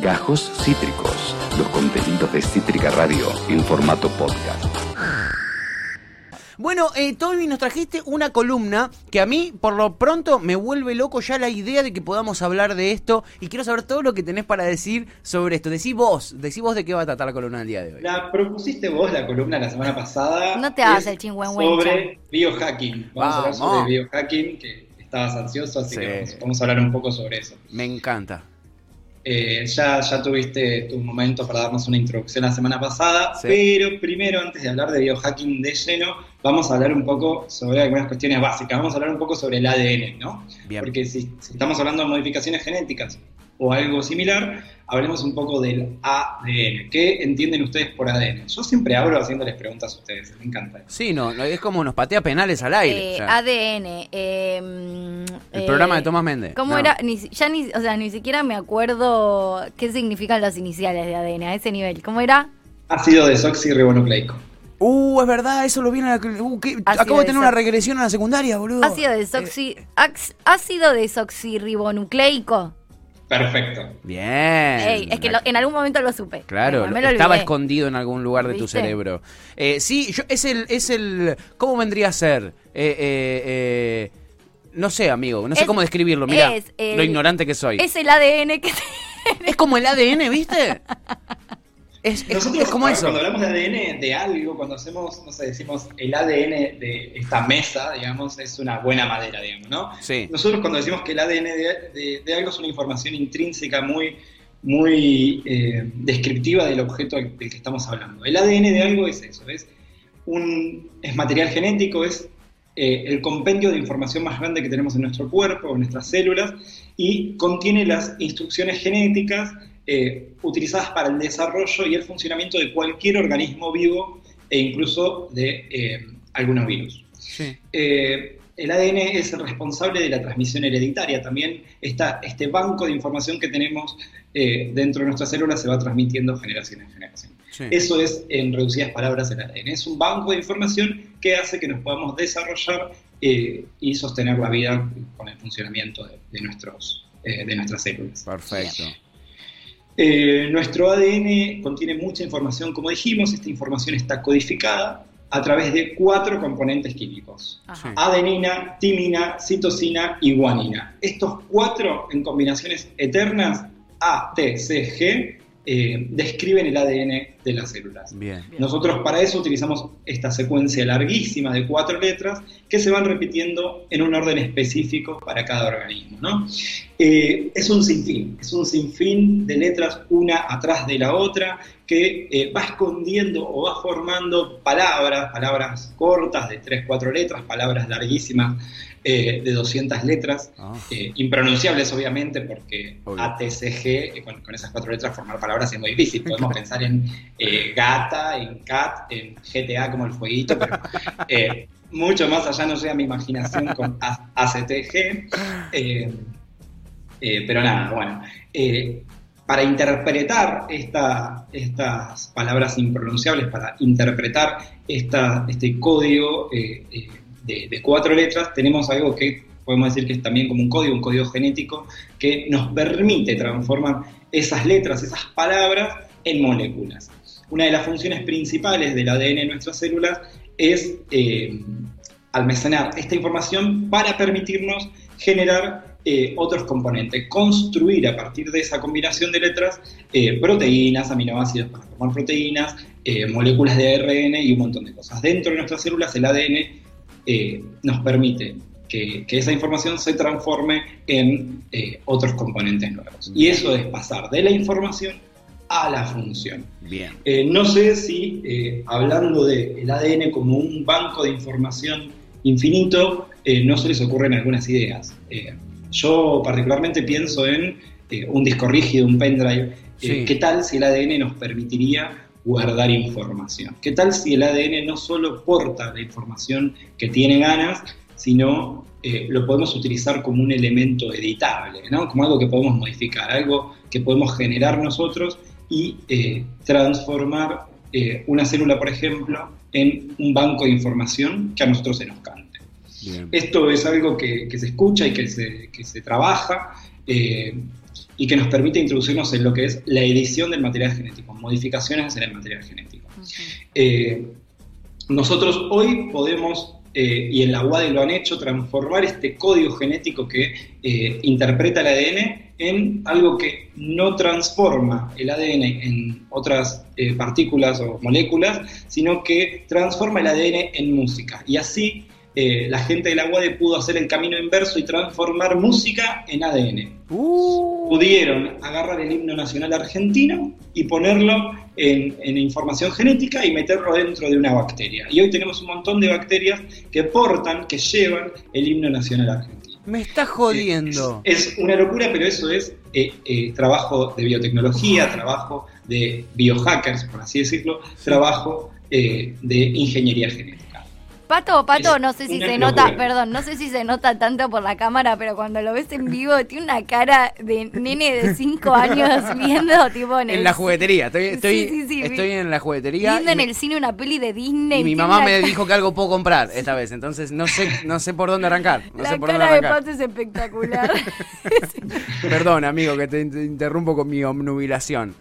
Gajos Cítricos, los contenidos de Cítrica Radio en formato podcast. Bueno, eh, Tommy, nos trajiste una columna que a mí, por lo pronto, me vuelve loco ya la idea de que podamos hablar de esto y quiero saber todo lo que tenés para decir sobre esto. Decí vos, decí vos de qué va a tratar la columna del día de hoy. La propusiste vos la columna la semana pasada. No te hagas el chingüengüencha. Sobre biohacking. Vamos a hablar Vamos. sobre biohacking, que estabas ansioso, así Sí. que vamos, vamos a hablar un poco sobre eso. Me encanta. Eh, ya, ya tuviste tu momento para darnos una introducción la semana pasada, Sí. pero primero, antes de hablar de biohacking de lleno, vamos a hablar un poco sobre algunas cuestiones básicas. Vamos a hablar un poco sobre el ADN, ¿no? Bien. Porque si, si estamos hablando de modificaciones genéticas o algo similar, hablemos un poco del ADN. ¿Qué entienden ustedes por ADN? Yo siempre abro haciéndoles preguntas a ustedes, me encanta. Sí, no, es como nos patea penales al aire. Eh, o sea, ADN. eh, mm, el eh, programa de Tomás Méndez. ¿Cómo No. era? Ni, ya ni, o sea, ni siquiera me acuerdo qué significan las iniciales de ADN a ese nivel. ¿Cómo era? Ácido desoxirribonucleico. Uh, es verdad, eso lo viene a la... Uh, Acabo de tener una regresión a la secundaria, boludo. Ácido, desoxi, ax- ácido desoxirribonucleico. Perfecto. Bien. Es que lo- en algún momento lo supe. Claro, Igual me lo estaba olvidé. escondido en algún lugar de tu ¿Viste? cerebro. Eh, sí, yo, es el, es el, ¿cómo vendría a ser? Eh, eh, eh, no sé, amigo, no sé Es- cómo describirlo. Mira, lo ignorante que soy. Es el ADN que Es como el ADN, ¿viste? Es, es- Nosotros, es como ver, eso. cuando hablamos de ADN de algo, cuando hacemos, no sé, decimos el ADN de esta mesa, digamos, es una buena madera, digamos, ¿no? Sí. Nosotros cuando decimos que el ADN de, de- de algo es una información intrínseca muy, muy eh, descriptiva del objeto del que estamos hablando. El ADN de algo es eso, es, un, es material genético, es eh, el compendio de información más grande que tenemos en nuestro cuerpo, en nuestras células, y contiene las instrucciones genéticas eh, utilizadas para el desarrollo y el funcionamiento de cualquier organismo vivo e incluso de eh, algunos virus. Sí. Eh, el ADN es el responsable de la transmisión hereditaria. También está este banco de información que tenemos dentro de nuestras células se va transmitiendo generación en generación. Sí. Eso es, en reducidas palabras, el ADN. Es un banco de información que hace que nos podamos desarrollar y sostener la vida con el funcionamiento de, de nuestros, de nuestras células. Perfecto. Eh, nuestro ADN contiene mucha información, como dijimos, esta información está codificada a través de cuatro componentes químicos. Ajá. Adenina, timina, citosina y guanina. Estos cuatro en combinaciones eternas, A, T, C, G, eh, describen el ADN de las células. Bien. Nosotros para eso utilizamos esta secuencia larguísima de cuatro letras que se van repitiendo en un orden específico para cada organismo. ¿no? Eh, es un sinfín, es un sinfín de letras una atrás de la otra que eh, va escondiendo o va formando palabras, palabras cortas de tres, cuatro letras, palabras larguísimas eh, de 200 letras, Ah. eh, impronunciables obviamente porque Obvio. ATCG, con, con esas cuatro letras formar palabras es muy difícil. Podemos pensar en eh, gata, en cat, en GTA como el fueguito, pero eh, mucho más allá no llega mi imaginación con ACTG. eh, pero nada, bueno. para interpretar esta- estas palabras impronunciables, para interpretar este código de, de cuatro letras, tenemos algo que podemos decir que es también como un código, un código genético, que nos permite transformar esas letras, esas palabras, en moléculas. Una de las funciones principales del ADN en nuestras células es eh, almacenar esta información para permitirnos generar eh, otros componentes, construir a partir de esa combinación de letras eh, proteínas, aminoácidos para formar proteínas, moléculas de ARN y un montón de cosas. Dentro de nuestras células el ADN nos permite que, esa información se transforme en otros componentes nuevos. Y eso es pasar de la información a la función. Bien. Eh, no sé si, eh, hablando del ADN como un banco de información infinito, eh, no se les ocurren algunas ideas. Yo particularmente pienso en un disco rígido, un pendrive. Sí. ¿Qué tal si el ADN nos permitiría guardar información? ¿Qué tal si el ADN no solo porta la información que tiene ganas, sino eh, lo podemos utilizar como un elemento editable, ¿no? como algo que podemos modificar, algo que podemos generar nosotros y eh, transformar eh, una célula, por ejemplo, en un banco de información que a nosotros se nos cante. Bien. Esto es algo que, que se escucha y que se, que se trabaja. eh, y que nos permite introducirnos en lo que es la edición del material genético, modificaciones en el material genético. Eh, nosotros hoy podemos, eh, y en la UADE lo han hecho, transformar este código genético que eh, interpreta el ADN en algo que no transforma el ADN en otras partículas o moléculas, sino que transforma el ADN en música. Y así eh, la gente de la UADE pudo hacer el camino inverso y transformar música en ADN. Uh. Pudieron agarrar el himno nacional argentino y ponerlo en, información genética y meterlo dentro de una bacteria. Y hoy tenemos un montón de bacterias que portan, que llevan el himno nacional argentino. Me está jodiendo. Es, una locura, pero eso es eh, eh, trabajo de biotecnología, trabajo de biohackers, por así decirlo, trabajo de ingeniería genética. Pato, Pato, no sé si se nota, perdón, no sé si se nota tanto por la cámara, pero cuando lo ves en vivo tiene una cara de nene de 5 años viendo tipo en, en la juguetería. Estoy, estoy, estoy en la juguetería. Viendo en el cine una peli de Disney. Y mi mamá me dijo que algo puedo comprar esta vez, entonces no sé, no sé por dónde arrancar. No la sé por cara dónde arrancar. de Pato es espectacular. perdón, amigo, que te interrumpo con mi obnubilación.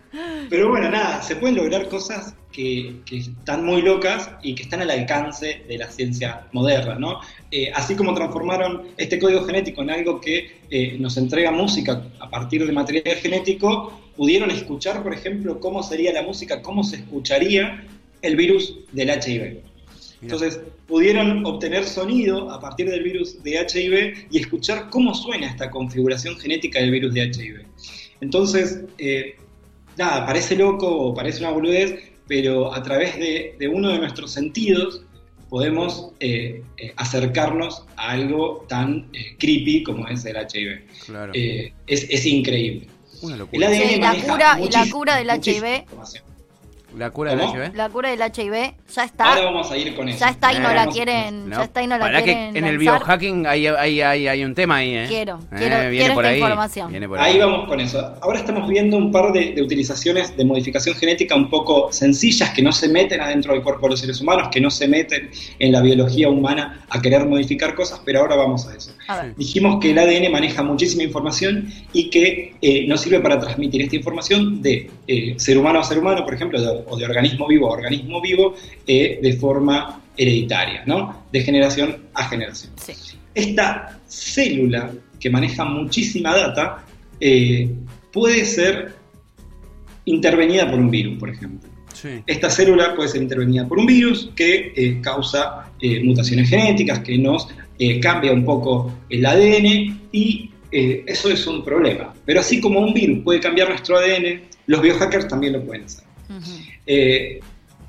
Pero bueno, nada, se pueden lograr cosas que, están muy locas y que están al alcance de la ciencia moderna, ¿no? Eh, así como transformaron este código genético en algo que eh, nos entrega música a partir de material genético, pudieron escuchar, por ejemplo, cómo sería la música, cómo se escucharía el virus del HIV. Entonces, pudieron obtener sonido a partir del virus de HIV y escuchar cómo suena esta configuración genética del virus de HIV. Entonces, eh, nada, parece loco o parece una boludez, pero a través de, uno de nuestros sentidos podemos eh, eh, acercarnos a algo tan eh, creepy como es el HIV. es, increíble. El ADN la cura, y la cura del HIV ¿La cura del HIV? La cura del HIV ya está. Ahora vamos a ir con eso. Ya está y no la quieren. Ya está y no la quieren. Que en el biohacking hay, hay, hay, hay, un tema ahí, ¿eh? Quiero, eh, quiero, quiero esta información. ahí. vamos con eso. Ahora estamos viendo un par de, de, utilizaciones de modificación genética un poco sencillas que no se meten adentro del cuerpo de los seres humanos, que no se meten en la biología humana a querer modificar cosas, pero ahora vamos a eso. Dijimos que el ADN maneja muchísima información y que eh, nos sirve para transmitir esta información de eh, ser humano a ser humano, por ejemplo, de o de organismo vivo a organismo vivo eh, de forma hereditaria, ¿no? De generación a generación. Esta célula que maneja muchísima data eh, puede ser intervenida por un virus, por ejemplo. Esta célula puede ser intervenida por un virus que eh, causa mutaciones genéticas, que nos cambia un poco el ADN y eso es un problema. Pero así como un virus puede cambiar nuestro ADN, los biohackers también lo pueden hacer. Eh,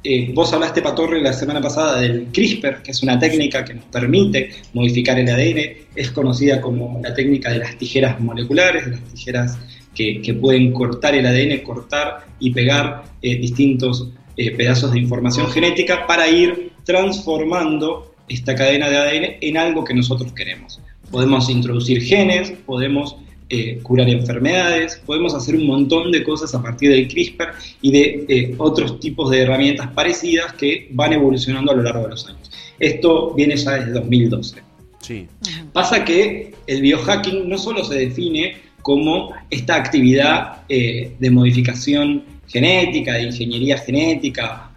eh, vos hablaste, Patorre, la semana pasada del CRISPR, que es una técnica que nos permite modificar el ADN. Es conocida como la técnica de las tijeras moleculares, de las tijeras que, pueden cortar el ADN, cortar y pegar eh, distintos pedazos de información genética para ir transformando esta cadena de ADN en algo que nosotros queremos. Podemos introducir genes, podemos eh, curar enfermedades, podemos hacer un montón de cosas a partir del CRISPR y de eh, otros tipos de herramientas parecidas que van evolucionando a lo largo de los años. Esto viene ya desde 2012. Sí. Pasa que el biohacking no solo se define como esta actividad eh, de modificación genética, de ingeniería genética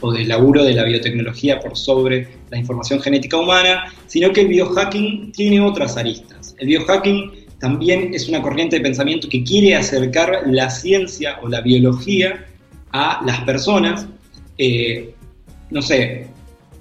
o del laburo de la biotecnología por sobre la información genética humana, sino que el biohacking tiene otras aristas. El biohacking también es una corriente de pensamiento que quiere acercar la ciencia o la biología a las personas, eh, no sé,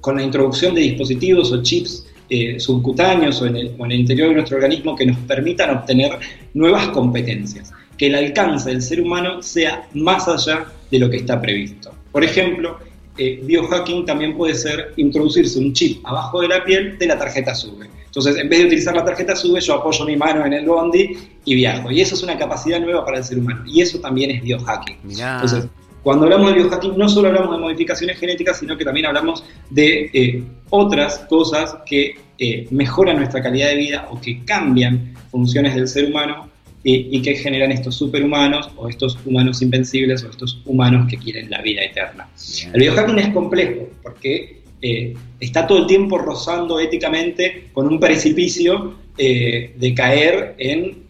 con la introducción de dispositivos o chips eh, subcutáneos o en, el, interior de nuestro organismo que nos permitan obtener nuevas competencias, que el alcance del ser humano sea más allá de lo que está previsto. Por ejemplo, eh, biohacking también puede ser introducirse un chip abajo de la piel de la tarjeta SUBE entonces, en vez de utilizar la tarjeta SUBE, yo apoyo mi mano en el bondi y viajo. Y eso es una capacidad nueva para el ser humano. Y eso también es biohacking. Entonces, cuando hablamos de biohacking, no solo hablamos de modificaciones genéticas, sino que también hablamos de eh, otras cosas que eh, mejoran nuestra calidad de vida o que cambian funciones del ser humano y, que generan estos superhumanos o estos humanos invencibles o estos humanos que quieren la vida eterna. El biohacking es complejo porque eh, está todo el tiempo rozando éticamente con un precipicio eh, de caer en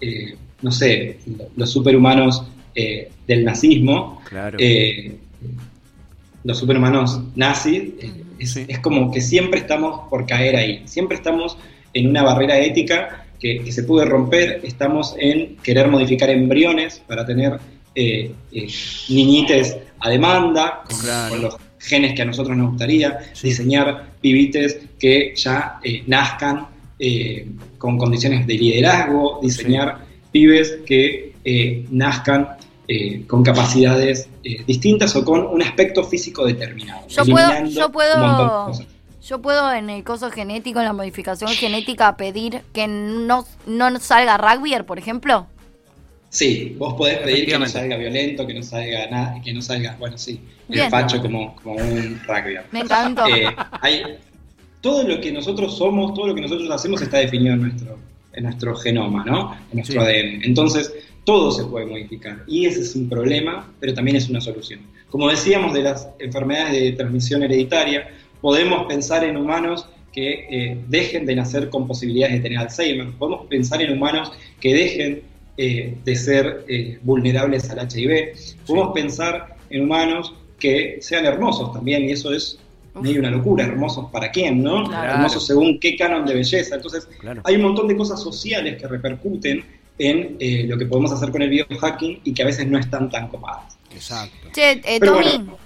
eh, no sé, los superhumanos del nazismo, Claro. los superhumanos nazis, es, Sí. es como que siempre estamos por caer ahí, siempre estamos en una barrera ética que, que se puede romper, estamos en querer modificar embriones para tener eh, eh, niñites a demanda, con, Claro. con los genes que a nosotros nos gustaría, Sí. diseñar pibites que ya eh, nazcan eh, con condiciones de liderazgo, diseñar pibes que eh, nazcan eh, con capacidades eh, distintas o con un aspecto físico determinado. Yo puedo- yo puedo- Yo puedo en el coso genético, en la modificación genética, pedir que no, no salga rugby, por ejemplo. Sí, vos podés pedir que no salga violento, que no salga nada, que no salga, bueno, sí, Bien. el facho como, como un rugby. Me encantó. Eh, hay, todo lo que nosotros somos, todo lo que nosotros hacemos está definido en nuestro, en nuestro genoma, ¿no? En nuestro Sí. ADN. Entonces, todo se puede modificar. Y ese es un problema, pero también es una solución. Como decíamos de las enfermedades de transmisión hereditaria, podemos pensar en humanos que eh, dejen de nacer con posibilidades de tener Alzheimer. Podemos pensar en humanos que dejen eh, de ser eh, vulnerables al HIV. Podemos pensar en humanos que sean hermosos también, y eso es medio una locura. ¿Hermosos para quién, no? Claro. Hermosos según qué canon de belleza. Entonces, Claro. hay un montón de cosas sociales que repercuten en eh, lo que podemos hacer con el biohacking y que a veces no están tan copadas. Exacto. Che, eh, Tommy, bueno.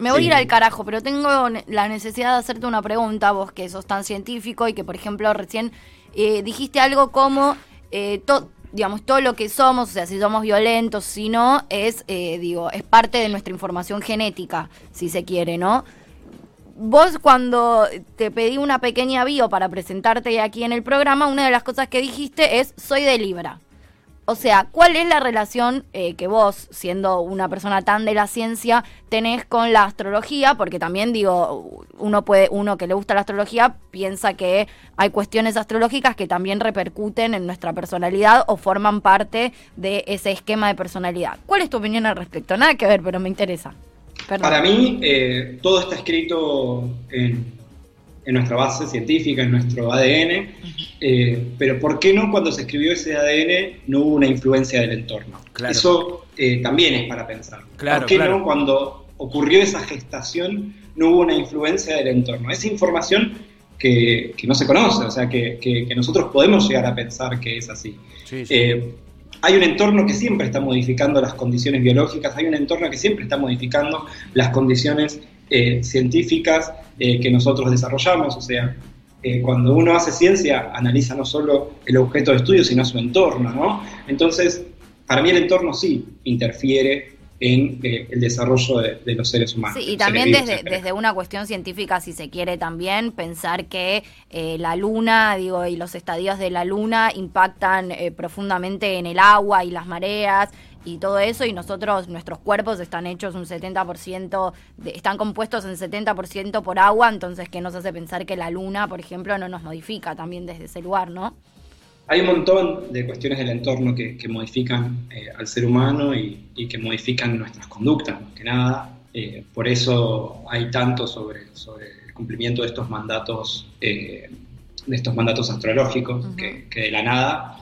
Me voy a ir al carajo, pero tengo la necesidad de hacerte una pregunta, vos que sos tan científico y que, por ejemplo, recién eh, dijiste algo como, eh, to- digamos, todo lo que somos, o sea, si somos violentos, si no, es, eh, digo, es parte de nuestra información genética, si se quiere, ¿no? Vos cuando te pedí una pequeña bio para presentarte aquí en el programa, una de las cosas que dijiste es, soy de Libra. O sea, ¿cuál es la relación eh, que vos, siendo una persona tan de la ciencia, tenés con la astrología? Porque también digo, uno puede, uno que le gusta la astrología piensa que hay cuestiones astrológicas que también repercuten en nuestra personalidad o forman parte de ese esquema de personalidad. ¿Cuál es tu opinión al respecto? Nada que ver, pero me interesa. Para mí, eh, todo está escrito en, en nuestra base científica, en nuestro ADN, eh, pero ¿por qué no cuando se escribió ese ADN no hubo una influencia del entorno? Claro. Eso eh, también es para pensar. Claro, ¿Por qué claro. no cuando ocurrió esa gestación no hubo una influencia del entorno? Esa información que, que no se conoce, o sea, que, que- que nosotros podemos llegar a pensar que es así. Sí, sí. Eh, hay un entorno que siempre está modificando las condiciones biológicas, hay un entorno que siempre está modificando las condiciones científicas eh, que nosotros desarrollamos. O sea, eh, cuando uno hace ciencia, analiza no solo el objeto de estudio, sino su entorno, ¿no? Entonces, para mí el entorno sí interfiere en eh, el desarrollo de, de los seres humanos. Sí, y también vivos desde, desde una cuestión científica, si se quiere también, pensar que eh, la luna, digo, y los estadios de la luna impactan eh, profundamente en el agua y las mareas y todo eso, y nosotros, nuestros cuerpos están hechos un 70%, de, están compuestos en 70% por agua, entonces que nos hace pensar que la luna, por ejemplo, no nos modifica también desde ese lugar, ¿no? Hay un montón de cuestiones del entorno que, que modifican eh, al ser humano y, y que modifican nuestras conductas, más que nada. Eh, por eso hay tanto sobre, sobre el cumplimiento de estos mandatos, eh, de estos mandatos astrológicos, que, que de la nada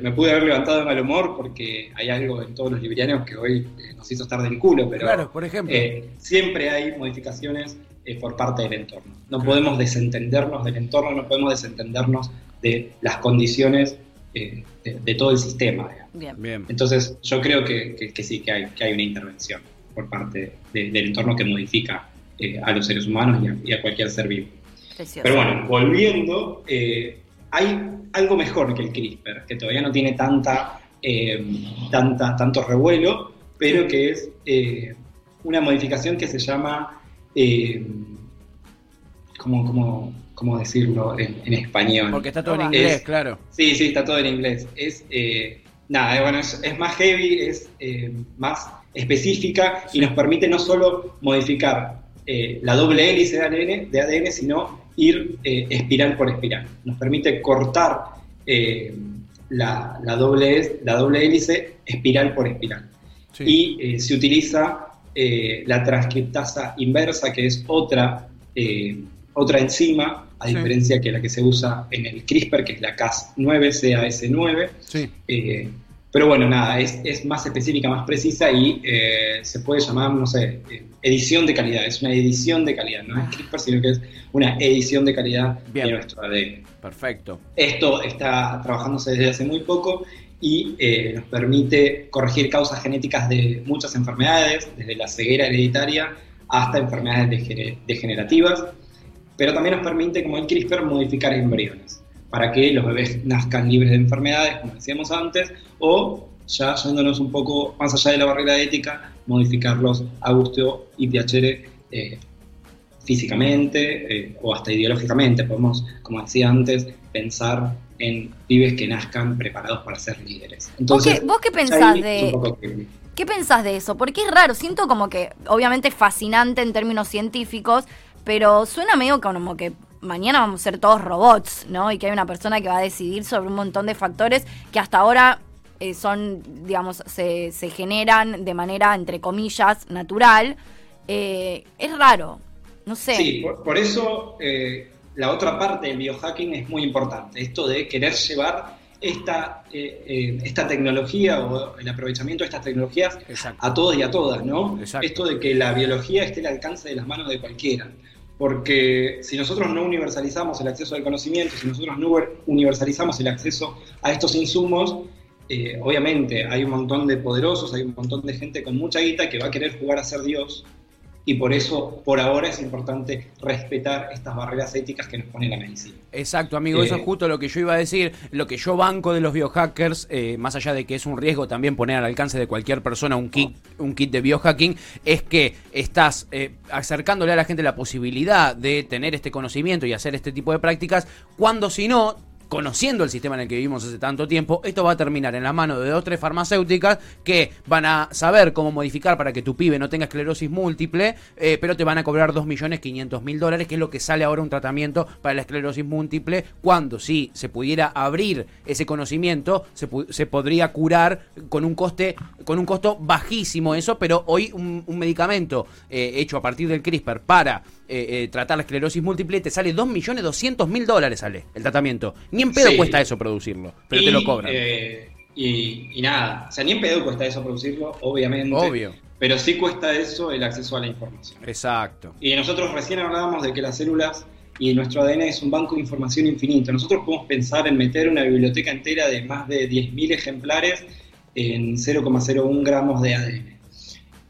me pude haber levantado de mal humor porque hay algo en todos los librianos que hoy eh, nos hizo estar del culo, pero Claro, por ejemplo. eh, siempre hay modificaciones eh, por parte del entorno. No Claro. podemos desentendernos del entorno, no podemos desentendernos de las condiciones eh, de, de todo el sistema. Bien. Bien. Entonces, yo creo que, que- que sí, que hay, que hay una intervención por parte de- del entorno que modifica eh, a los seres humanos y a, y a cualquier ser vivo. Precioso. Pero bueno, volviendo, eh, hay algo mejor que el CRISPR, que todavía no tiene tanta, eh, tanta, tanto revuelo, pero que es eh, una modificación que se llama, eh, ¿cómo, cómo, cómo decirlo en, en español? Porque está todo en Es- inglés, claro. Sí, sí, está todo en inglés. Es, eh, nada, bueno, es, es más heavy, es más específica y nos permite no solo modificar la doble hélice de ADN, de ADN sino ir eh, espiral por espiral. Nos permite cortar eh, la, la doble, hé- la doble hélice espiral por espiral. Sí. Y eh, se utiliza la transcriptasa inversa, que es otra, otra enzima, a Sí. diferencia que la que se usa en el CRISPR, que es la Cas9, CAS9, sí. Pero bueno, nada, es, es más específica, más precisa y eh, se puede llamar, no sé, edición de calidad. Es una edición de calidad, no es CRISPR, sino que es una edición de calidad Bien. de nuestro ADN. Perfecto. Esto está trabajándose desde hace muy poco y eh, nos permite corregir causas genéticas de muchas enfermedades, desde la ceguera hereditaria hasta enfermedades degene- degenerativas, pero también nos permite, como el CRISPR, modificar embriones para que los bebés nazcan libres de enfermedades, como decíamos antes, o ya yéndonos un poco más allá de la barrera ética, modificarlos a gusto y piacere eh, físicamente eh, o hasta ideológicamente. Podemos, como decía antes, pensar en pibes que nazcan preparados para ser líderes. Entonces, qué- vos qué pensás de- ¿Qué pensás de eso? Porque es raro, siento como que, obviamente es fascinante en términos científicos, pero suena medio como que mañana vamos a ser todos robots, ¿no? Y que hay una persona que va a decidir sobre un montón de factores que hasta ahora eh, son, digamos, se, se generan de manera, entre comillas, natural. Eh, es raro, no sé. Sí, por, por eso eh, la otra parte del biohacking es muy importante, esto de querer llevar esta, eh, eh, esta tecnología o el aprovechamiento de estas tecnologías Exacto. a todos y a todas, ¿no? Exacto. Esto de que la biología esté al alcance de las manos de cualquiera. Porque si nosotros no universalizamos el acceso al conocimiento, si nosotros no universalizamos el acceso a estos insumos, eh, obviamente hay un montón de poderosos, hay un montón de gente con mucha guita que va a querer jugar a ser Dios y por eso, por ahora, es importante respetar estas barreras éticas que nos pone la medicina. Exacto, amigo, eso Eh, es justo lo que yo iba a decir. Lo que yo banco de los biohackers, eh, más allá de que es un riesgo también poner al alcance de cualquier persona un kit, un kit de biohacking, es que estás eh, acercándole a la gente la posibilidad de tener este conocimiento y hacer este tipo de prácticas, cuando si no conociendo el sistema en el que vivimos hace tanto tiempo, esto va a terminar en la mano de dos o tres farmacéuticas que van a saber cómo modificar para que tu pibe no tenga esclerosis múltiple, eh, pero te van a cobrar 2.500.000 dólares, que es lo que sale ahora un tratamiento para la esclerosis múltiple, cuando si se pudiera abrir ese conocimiento, se, podría curar con un coste, con un costo bajísimo eso, pero hoy un, un medicamento eh, hecho a partir del CRISPR para eh, eh, tratar la esclerosis múltiple te sale 2.200.000 dólares sale el tratamiento. Ni en pedo Sí. cuesta eso producirlo, pero Y, te lo cobran. eh, y, y nada, o sea, ni en pedo cuesta eso producirlo, obviamente. Obvio. Pero sí cuesta eso el acceso a la información. Exacto. Y nosotros recién hablábamos de que las células y nuestro ADN es un banco de información infinito. Nosotros podemos pensar en meter una biblioteca entera de más de 10.000 ejemplares en 0,01 gramos de ADN.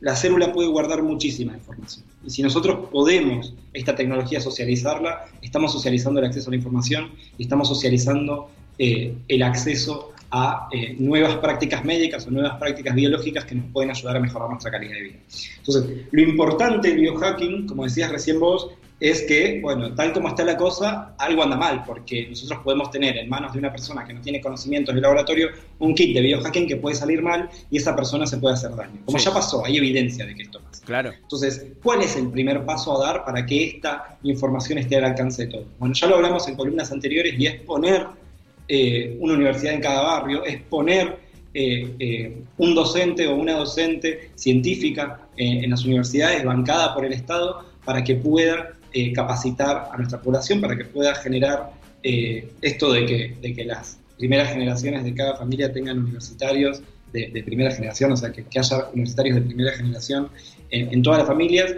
La célula puede guardar muchísima información. Y si nosotros podemos esta tecnología socializarla, estamos socializando el acceso a la información y estamos socializando eh, el acceso a eh, nuevas prácticas médicas o nuevas prácticas biológicas que nos pueden ayudar a mejorar nuestra calidad de vida. Entonces, lo importante del biohacking, como decías recién vos, es que, bueno, tal como está la cosa, algo anda mal, porque nosotros podemos tener en manos de una persona que no tiene conocimientos de laboratorio un kit de biohacking que puede salir mal y esa persona se puede hacer daño. Como Sí. ya pasó, hay evidencia de que esto pasa. Claro. Entonces, ¿cuál es el primer paso a dar para que esta información esté al alcance de todos? Bueno, ya lo hablamos en columnas anteriores y es poner eh, una universidad en cada barrio, es poner eh, eh, un docente o una docente científica en las universidades bancada por el Estado para que pueda eh, capacitar a nuestra población, para que pueda generar eh, esto de que, de que las primeras generaciones de cada familia tengan universitarios de, de primera generación, o sea, que, que haya universitarios de primera generación en, en todas las familias.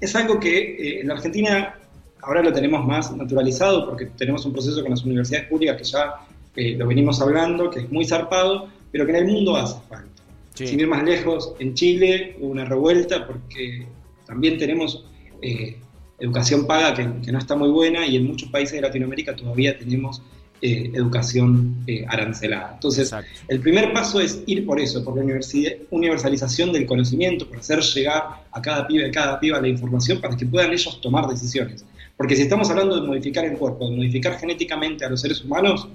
Es algo que eh, en la Argentina ahora lo tenemos más naturalizado porque tenemos un proceso con las universidades públicas que ya eh, lo venimos hablando, que es muy zarpado, pero que en el mundo hace falta. Sí. Sin ir más lejos, en Chile hubo una revuelta porque también tenemos eh, educación paga que, que no está muy buena y en muchos países de Latinoamérica todavía tenemos eh, educación eh, arancelada. Entonces, Exacto. el primer paso es ir por eso, por la universi- universalización del conocimiento, por hacer llegar a cada pibe, a cada piba la información para que puedan ellos tomar decisiones. Porque si estamos hablando de modificar el cuerpo, de modificar genéticamente a los seres humanos,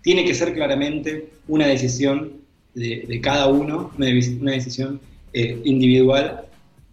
tiene que ser claramente una decisión de, de cada uno, una decisión eh, individual,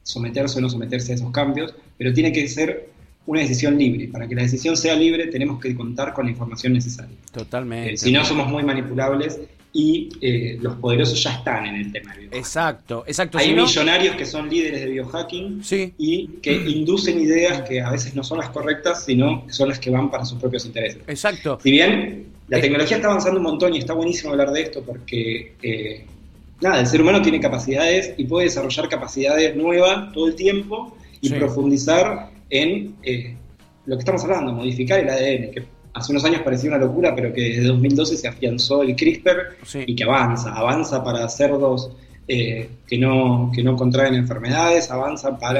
someterse o no someterse a esos cambios, pero tiene que ser una decisión libre. Para que la decisión sea libre tenemos que contar con la información necesaria. Totalmente. Eh, si no, somos muy manipulables y eh, los poderosos ya están en el tema biohacking. Exacto, exacto. Hay si no- millonarios que son líderes de biohacking Sí. y que inducen ideas que a veces no son las correctas, sino que son las que van para sus propios intereses. Exacto. Si bien La Eh, tecnología está avanzando un montón y está buenísimo hablar de esto porque, eh, nada, el ser humano tiene capacidades y puede desarrollar capacidades nuevas todo el tiempo y Sí. profundizar en eh, lo que estamos hablando, modificar el ADN, que hace unos años parecía una locura, pero que desde 2012 se afianzó el CRISPR Sí. y que avanza, avanza para cerdos eh, que, no, que no contraen enfermedades, avanza para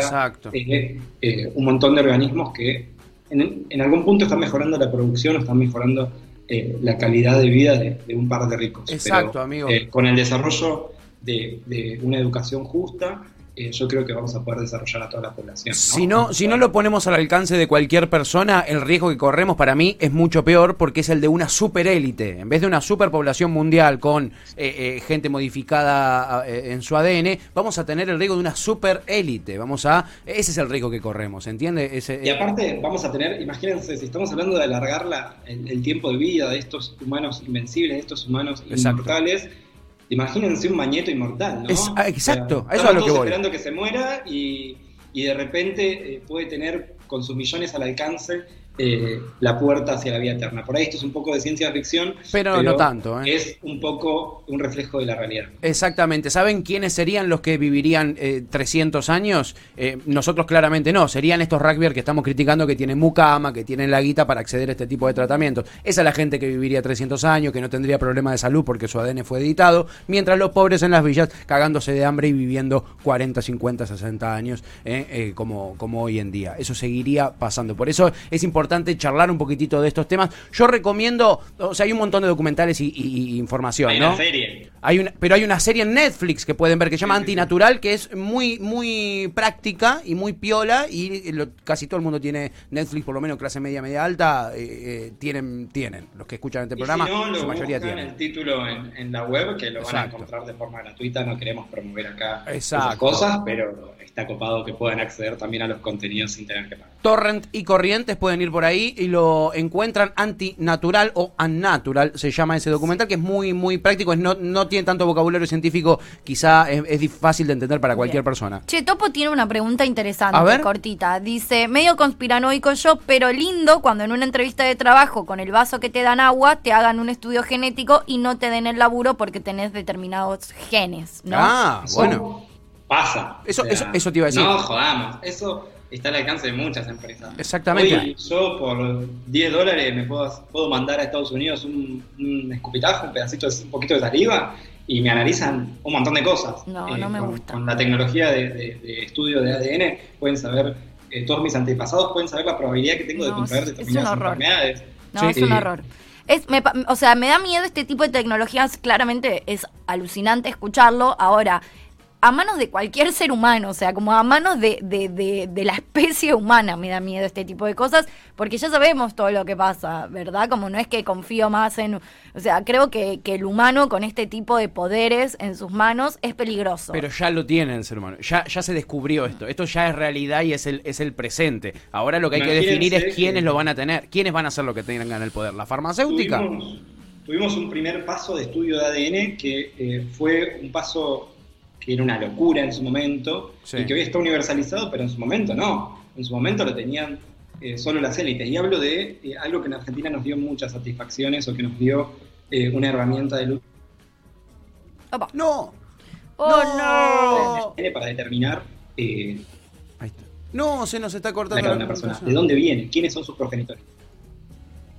eh, eh, un montón de organismos que en, en algún punto están mejorando la producción o están mejorando eh, la calidad de vida de, de un par de ricos. Exacto, Pero, amigo. con el desarrollo de, de una educación justa, eh, yo creo que vamos a poder desarrollar a toda la población. ¿no? Si no, si no lo ponemos al alcance de cualquier persona, el riesgo que corremos para mí es mucho peor porque es el de una superélite. En vez de una superpoblación mundial con eh, eh, gente modificada eh, en su ADN, vamos a tener el riesgo de una superélite. Vamos a, ese es el riesgo que corremos, ¿entiende? Ese, Y aparte vamos a tener, imagínense, si estamos hablando de alargar la- el, el tiempo de vida de estos humanos invencibles, de estos humanos Exacto. Imagínense un mañeto inmortal, ¿no? Es- ah, exacto, O eso es lo que voy. esperando que se muera y, y de repente eh, puede tener con sus millones al alcance eh, la puerta hacia la vida eterna. Por ahí esto es un poco de ciencia ficción, Pero no tanto, ¿eh? es un poco un reflejo de la realidad. Exactamente. ¿Saben quiénes serían los que vivirían eh, 300 años? Eh, nosotros claramente no. Serían estos rugbyers que estamos criticando que tienen mucama, que tienen la guita para acceder a este tipo de tratamientos. Esa es la gente que viviría 300 años, que no tendría problemas de salud porque su ADN fue editado, mientras los pobres en las villas cagándose de hambre y viviendo 40, 50, 60 años eh, como, como hoy en día. Eso seguiría pasando. Por eso es importante charlar un poquitito de estos temas. Yo recomiendo, o sea, hay un montón de documentales y, y- y información, Hay ¿no? una serie. Hay una, pero hay una serie en Netflix que pueden ver que se llama Sí. Antinatural, que es muy, muy práctica y muy piola. Y lo- casi todo el mundo tiene Netflix, por lo menos clase media, media alta, eh, eh, tienen, tienen. Los que escuchan este Y programa, si no, lo su mayoría tienen. el título en, en la web, que lo van a encontrar de forma gratuita. No queremos promover acá Exacto. esas cosas, pero está copado que puedan acceder también a los contenidos sin tener que pagar. Torrent y Corrientes pueden ir por ahí y lo encuentran antinatural o unnatural, se llama ese documental, que es muy, muy práctico, es no, no tiene tanto vocabulario científico, quizá es, es fácil de entender para cualquier Bien. persona. Che, Topo tiene una pregunta interesante, A ver. cortita. Dice, medio conspiranoico yo, pero lindo cuando en una entrevista de trabajo con el vaso que te dan agua, te hagan un estudio genético y no te den el laburo porque tenés determinados genes, ¿no? Ah, bueno. Pasa. Eso- eso- eso te iba a decir. No jodamos. Eso está al alcance de muchas empresas. Exactamente. Hoy yo por 10 dólares me puedo, puedo mandar a Estados Unidos un, un escupitajo, un pedacito, de, un poquito de saliva y me analizan un montón de cosas. Eh, No, no me con, gusta. Con la tecnología de, de- de estudio de ADN pueden saber, eh, todos mis antepasados pueden saber la probabilidad que tengo de No, contraer es un determinadas enfermedades. No, Sí. es un horror. Es, me pa- o sea, me da miedo este tipo de tecnologías, claramente es alucinante escucharlo. Ahora, a manos de cualquier ser humano, o sea, como a manos de, de, de, de la especie humana me da miedo este tipo de cosas, porque ya sabemos todo lo que pasa, ¿verdad? Como no es que confío más en... O sea, creo que, que el humano con este tipo de poderes en sus manos es peligroso. Pero ya lo tiene el ser humano. Ya, ya se descubrió esto. Esto ya es realidad y es el, es el presente. Ahora lo que hay que definir es que- quiénes lo van a tener. ¿Quiénes van a ser los que tengan el poder? ¿La farmacéutica? Tuvimos, tuvimos un primer paso de estudio de ADN que eh, fue un paso que era una locura en su momento Sí. y que hoy está universalizado, pero en su momento no. En su momento lo tenían eh, solo las élites. Y hablo de eh, algo que en Argentina nos dio muchas satisfacciones o que nos dio eh, una herramienta de luz Opa. No. ¡Oh, No. Para determinar eh, Ahí está. No, se nos está la cortando la una persona, comunicación. de dónde viene, quiénes son sus progenitores.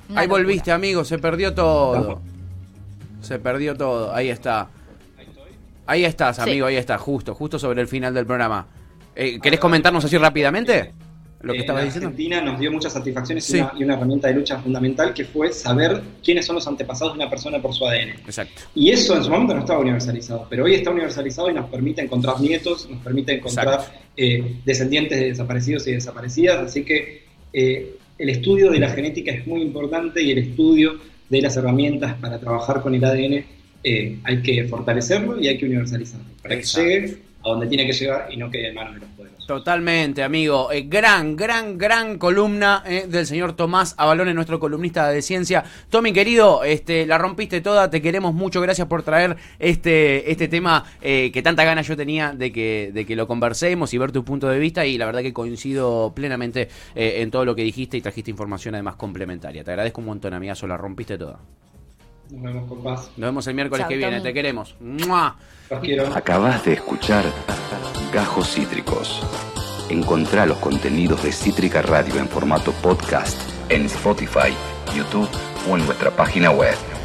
Una Ahí locura. volviste, amigo. Se perdió todo. Se perdió todo. Ahí está. Ahí estás, Sí. amigo. Ahí está. Justo, justo sobre el final del programa. Eh, ¿Querés comentarnos así rápidamente? Lo que Eh, estabas la diciendo. Argentina nos dio muchas satisfacciones Sí. y, una, y una herramienta de lucha fundamental que fue saber quiénes son los antepasados de una persona por su ADN. Exacto. Y eso en su momento no estaba universalizado, pero hoy está universalizado y nos permite encontrar nietos, nos permite encontrar eh, descendientes de desaparecidos y desaparecidas, así que eh, el estudio de la genética es muy importante y el estudio de las herramientas para trabajar con el ADN eh, hay que fortalecerlo y hay que universalizarlo para Exacto. que llegue a donde tiene que llegar y no quede en manos de los poderosos. Totalmente, amigo. Eh, gran, gran, gran columna eh, del señor Tomás Avalone, nuestro columnista de ciencia. Tommy, querido, este, la rompiste toda, te queremos mucho, gracias por traer este, este tema eh, que tanta ganas yo tenía de que, de que lo conversemos y ver tu punto de vista y la verdad que coincido plenamente en todo lo que dijiste y trajiste información además complementaria. Te agradezco un montón, amigazo, la rompiste toda. Nos vemos con paz. Nos vemos el miércoles Chao, que viene. Te queremos. ¡Mua! Los quiero. Acabas de escuchar Gajos Cítricos. Encontrá los contenidos de Cítrica Radio en formato podcast en Spotify, YouTube o en nuestra página web.